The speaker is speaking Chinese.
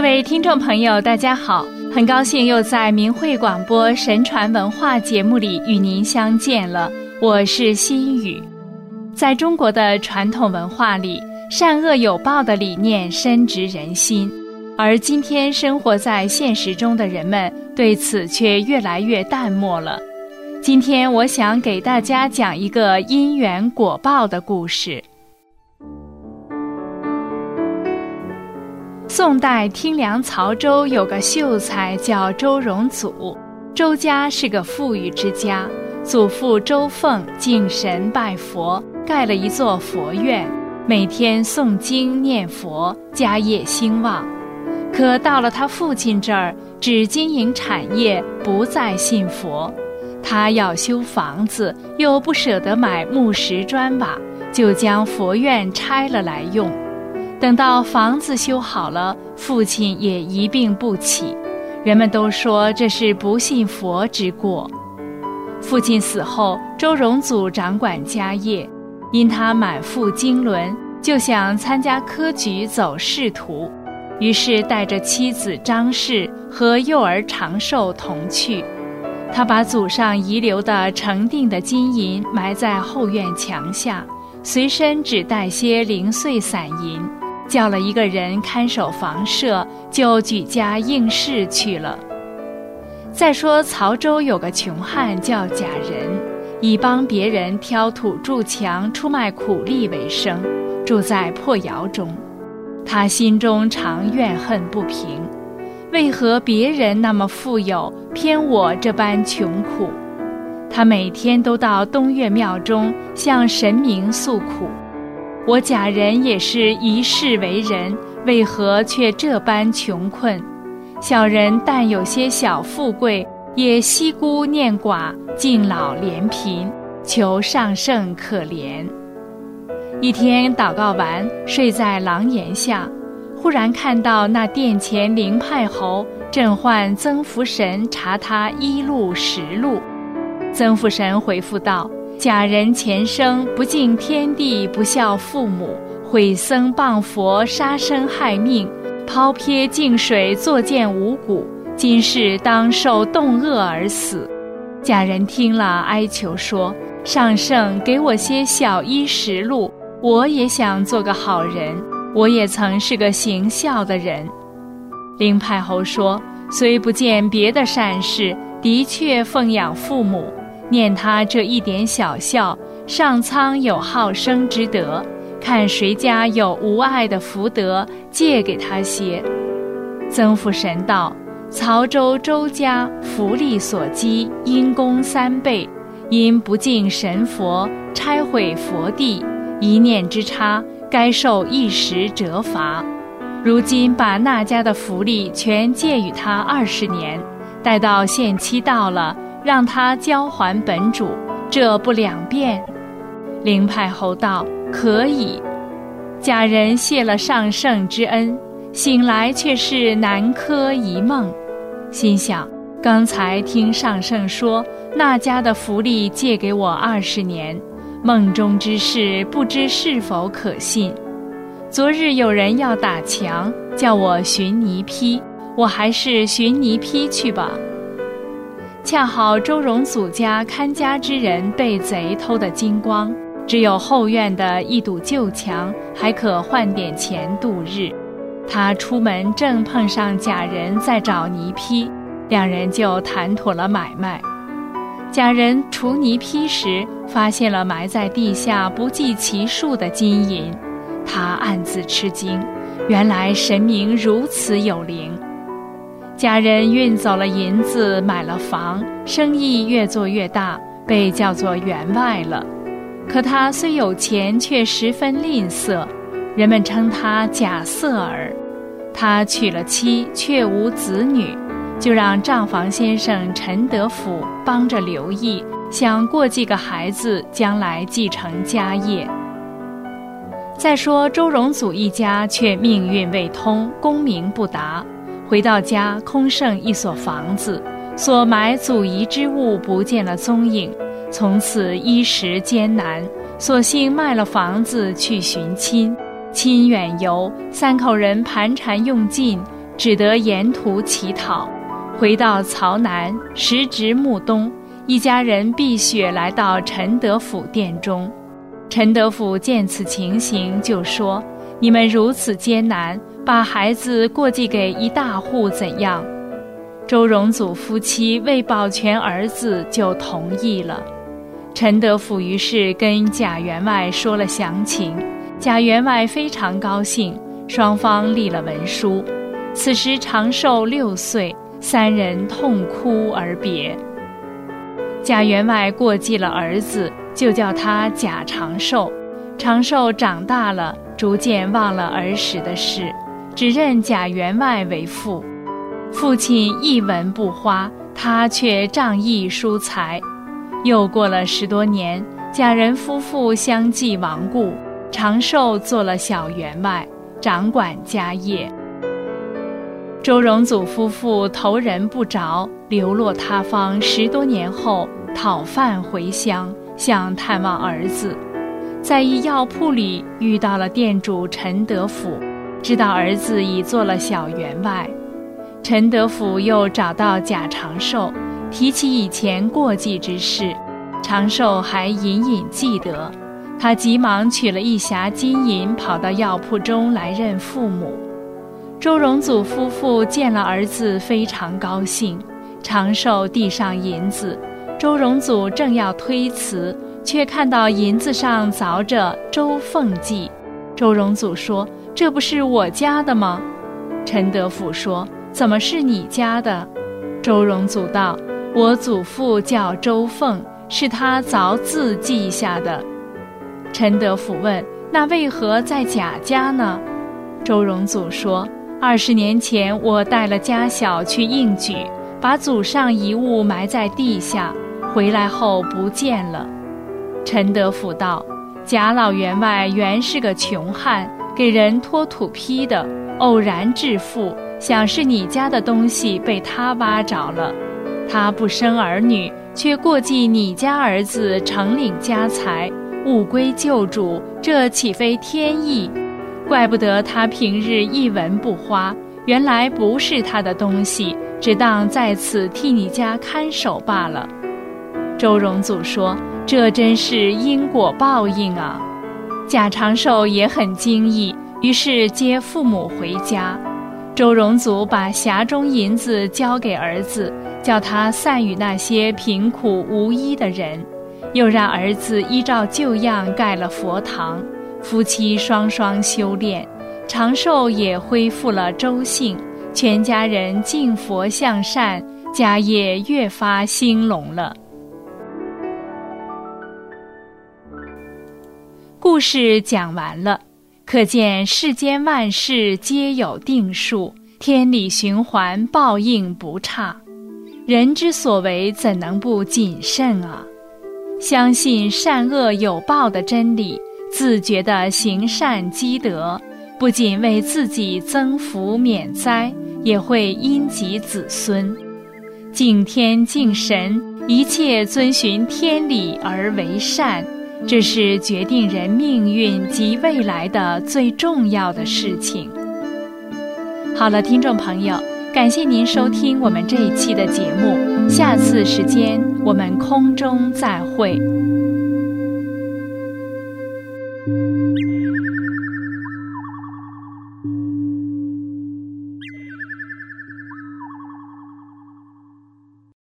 各位听众朋友，大家好，很高兴又在明慧广播神传文化节目里与您相见了。我是心雨。在中国的传统文化里，善恶有报的理念深植人心，而今天生活在现实中的人们对此却越来越淡漠了。今天我想给大家讲一个因缘果报的故事。宋代听梁曹州有个秀才叫周荣祖，周家是个富裕之家，祖父周凤敬神拜佛，盖了一座佛院，每天诵经念佛，家业兴旺。可到了他父亲这儿，只经营产业，不再信佛。他要修房子，又不舍得买木石砖瓦，就将佛院拆了来用。等到房子修好了，父亲也一病不起，人们都说这是不信佛之过。父亲死后，周荣祖掌管家业，因他满腹经纶，就想参加科举走仕途，于是带着妻子张氏和幼儿长寿同去。他把祖上遗留的成锭的金银埋在后院墙下，随身只带些零碎散银。叫了一个人看守房舍，就举家应试去了。再说曹州有个穷汉叫贾仁，以帮别人挑土筑墙、出卖苦力为生，住在破窑中。他心中常怨恨不平：为何别人那么富有，偏我这般穷苦？他每天都到东岳庙中向神明诉苦。我贾人也是一世为人，为何却这般穷困？小人但有些小富贵，也惜孤念寡，敬老怜贫，求上圣可怜。一天祷告完，睡在廊檐下，忽然看到那殿前灵派侯正唤曾福神查他一路实录。曾福神回复道。假人前生不敬天地，不孝父母，毁僧谤佛，杀生害命，抛撇净水，作践五谷，今世当受冻饿而死。假人听了，哀求说：“上圣，给我些小衣食禄，我也想做个好人，我也曾是个行孝的人。”灵派侯说：“虽不见别的善事，的确奉养父母。”念他这一点小孝，上苍有好生之德，看谁家有无爱的福德，借给他些。曾福神道：曹州周家福利所积，因功三倍，因不敬神佛，拆毁佛地，一念之差，该受一时折罚。如今把那家的福利全借与他二十年，待到限期到了。让他交还本主，这不两便？灵派侯道可以。贾人谢了上圣之恩，醒来却是南柯一梦，心想：刚才听上圣说那家的福利借给我二十年，梦中之事不知是否可信。昨日有人要打墙，叫我寻泥坯，我还是寻泥坯去吧。恰好周荣祖家看家之人被贼偷得精光，只有后院的一堵旧墙还可换点钱度日。他出门正碰上贾人在找泥坯，两人就谈妥了买卖。贾人除泥坯时，发现了埋在地下不计其数的金银，他暗自吃惊，原来神明如此有灵。家人运走了银子，买了房，生意越做越大，被叫做员外了。可他虽有钱，却十分吝啬，人们称他贾色儿。他娶了妻，却无子女，就让账房先生陈德甫帮着留意，想过继个孩子，将来继承家业。再说周荣祖一家，却命运未通，功名不达。回到家，空剩一所房子，所埋祖遗之物不见了踪影，从此衣食艰难，索性卖了房子去寻亲。亲远游，三口人盘缠用尽，只得沿途乞讨。回到曹南，时值暮冬，一家人避雪来到陈德府殿中。陈德府见此情形，就说：“你们如此艰难，把孩子过继给一大户怎样？”周荣祖夫妻为保全儿子，就同意了。陈德甫于是跟贾员外说了详情，贾员外非常高兴，双方立了文书。此时长寿六岁，三人痛哭而别。贾员外过继了儿子。就叫他贾长寿。长寿长大了，逐渐忘了儿时的事，只认贾员外为父。父亲一文不花，他却仗义疏财。又过了十多年，贾人夫妇相继亡故，长寿做了小员外，掌管家业。周荣祖夫妇投人不着，流落他方十多年后，讨饭回乡。想探望儿子，在一药铺里遇到了店主陈德甫，知道儿子已做了小员外。陈德甫又找到贾长寿，提起以前过继之事，长寿还隐隐记得。他急忙取了一匣金银，跑到药铺中来认父母。周荣祖夫妇见了儿子，非常高兴。长寿递上银子。周荣祖正要推辞，却看到银子上凿着“周凤记”。周荣祖说：“这不是我家的吗？”陈德甫说：“怎么是你家的？”周荣祖道：“我祖父叫周凤，是他凿字记下的。”陈德甫问：“那为何在贾家呢？”周荣祖说：“二十年前，我带了家小去应举，把祖上遗物埋在地下。”回来后不见了。陈德甫道：“贾老员外原是个穷汉，给人拖土坯的，偶然致富，想是你家的东西被他挖着了。他不生儿女，却过继你家儿子，承领家财，物归旧主，这岂非天意？怪不得他平日一文不花，原来不是他的东西，只当在此替你家看守罢了。”周荣祖说：“这真是因果报应啊！”贾长寿也很惊异，于是接父母回家。周荣祖把匣中银子交给儿子，叫他散与那些贫苦无依的人，又让儿子依照旧样盖了佛堂，夫妻双双修炼，长寿也恢复了周姓，全家人敬佛向善，家业越发兴隆了。故事讲完了，可见世间万事皆有定数，天理循环，报应不差。人之所为，怎能不谨慎啊？相信善恶有报的真理，自觉地行善积德，不仅为自己增福免灾，也会荫及子孙。敬天敬神，一切遵循天理而为善。这是决定人命运及未来的最重要的事情。好了，听众朋友，感谢您收听我们这一期的节目，下次时间我们空中再会。